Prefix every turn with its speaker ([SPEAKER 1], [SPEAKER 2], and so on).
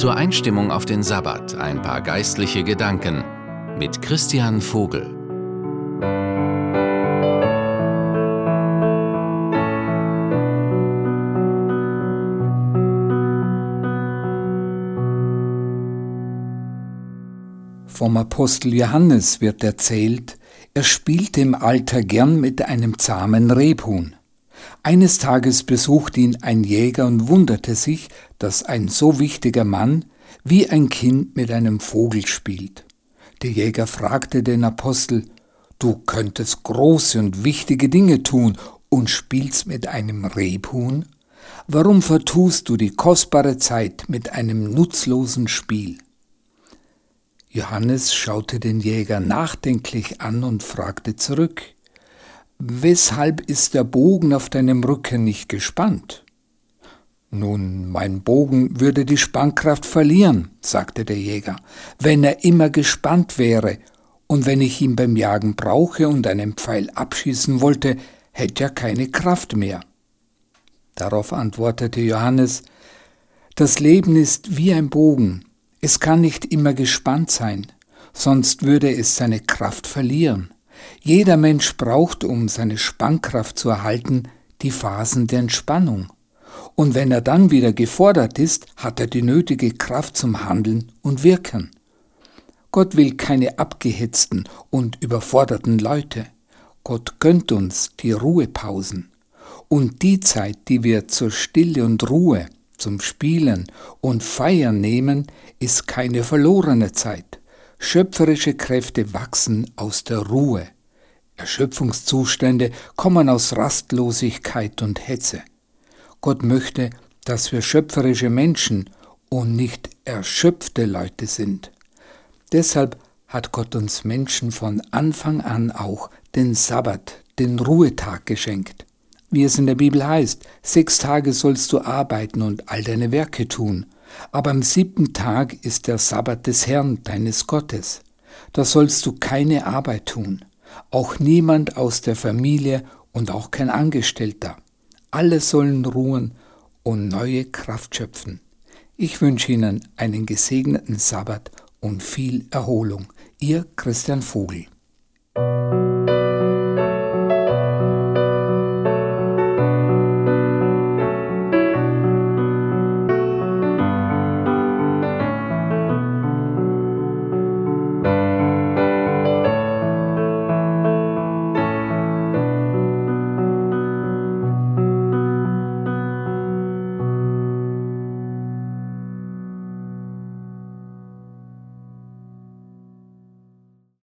[SPEAKER 1] Zur Einstimmung auf den Sabbat ein paar geistliche Gedanken mit Christian Vogel.
[SPEAKER 2] Vom Apostel Johannes wird erzählt, er spielte im Alter gern mit einem zahmen Rebhuhn. Eines Tages besuchte ihn ein Jäger und wunderte sich, dass ein so wichtiger Mann wie ein Kind mit einem Vogel spielt. Der Jäger fragte den Apostel, Du könntest große und wichtige Dinge tun und spielst mit einem Rebhuhn? Warum vertust du die kostbare Zeit mit einem nutzlosen Spiel? Johannes schaute den Jäger nachdenklich an und fragte zurück, Weshalb ist der Bogen auf deinem Rücken nicht gespannt? Nun, mein Bogen würde die Spannkraft verlieren, sagte der Jäger, wenn er immer gespannt wäre, und wenn ich ihn beim Jagen brauche und einen Pfeil abschießen wollte, hätte er keine Kraft mehr. Darauf antwortete Johannes, das Leben ist wie ein Bogen, es kann nicht immer gespannt sein, sonst würde es seine Kraft verlieren. Jeder Mensch braucht, um seine Spannkraft zu erhalten, die Phasen der Entspannung. Und wenn er dann wieder gefordert ist, hat er die nötige Kraft zum Handeln und Wirken. Gott will keine abgehetzten und überforderten Leute. Gott gönnt uns die Ruhepausen. Und die Zeit, die wir zur Stille und Ruhe, zum Spielen und Feiern nehmen, ist keine verlorene Zeit. Schöpferische Kräfte wachsen aus der Ruhe. Erschöpfungszustände kommen aus Rastlosigkeit und Hetze. Gott möchte, dass wir schöpferische Menschen und nicht erschöpfte Leute sind. Deshalb hat Gott uns Menschen von Anfang an auch den Sabbat, den Ruhetag geschenkt. Wie es in der Bibel heißt, sechs Tage sollst du arbeiten und all deine Werke tun, aber am siebten Tag ist der Sabbat des Herrn, deines Gottes. Da sollst du keine Arbeit tun, auch niemand aus der Familie und auch kein Angestellter. Alle sollen ruhen und neue Kraft schöpfen. Ich wünsche Ihnen einen gesegneten Sabbat und viel Erholung. Ihr Christian Vogel.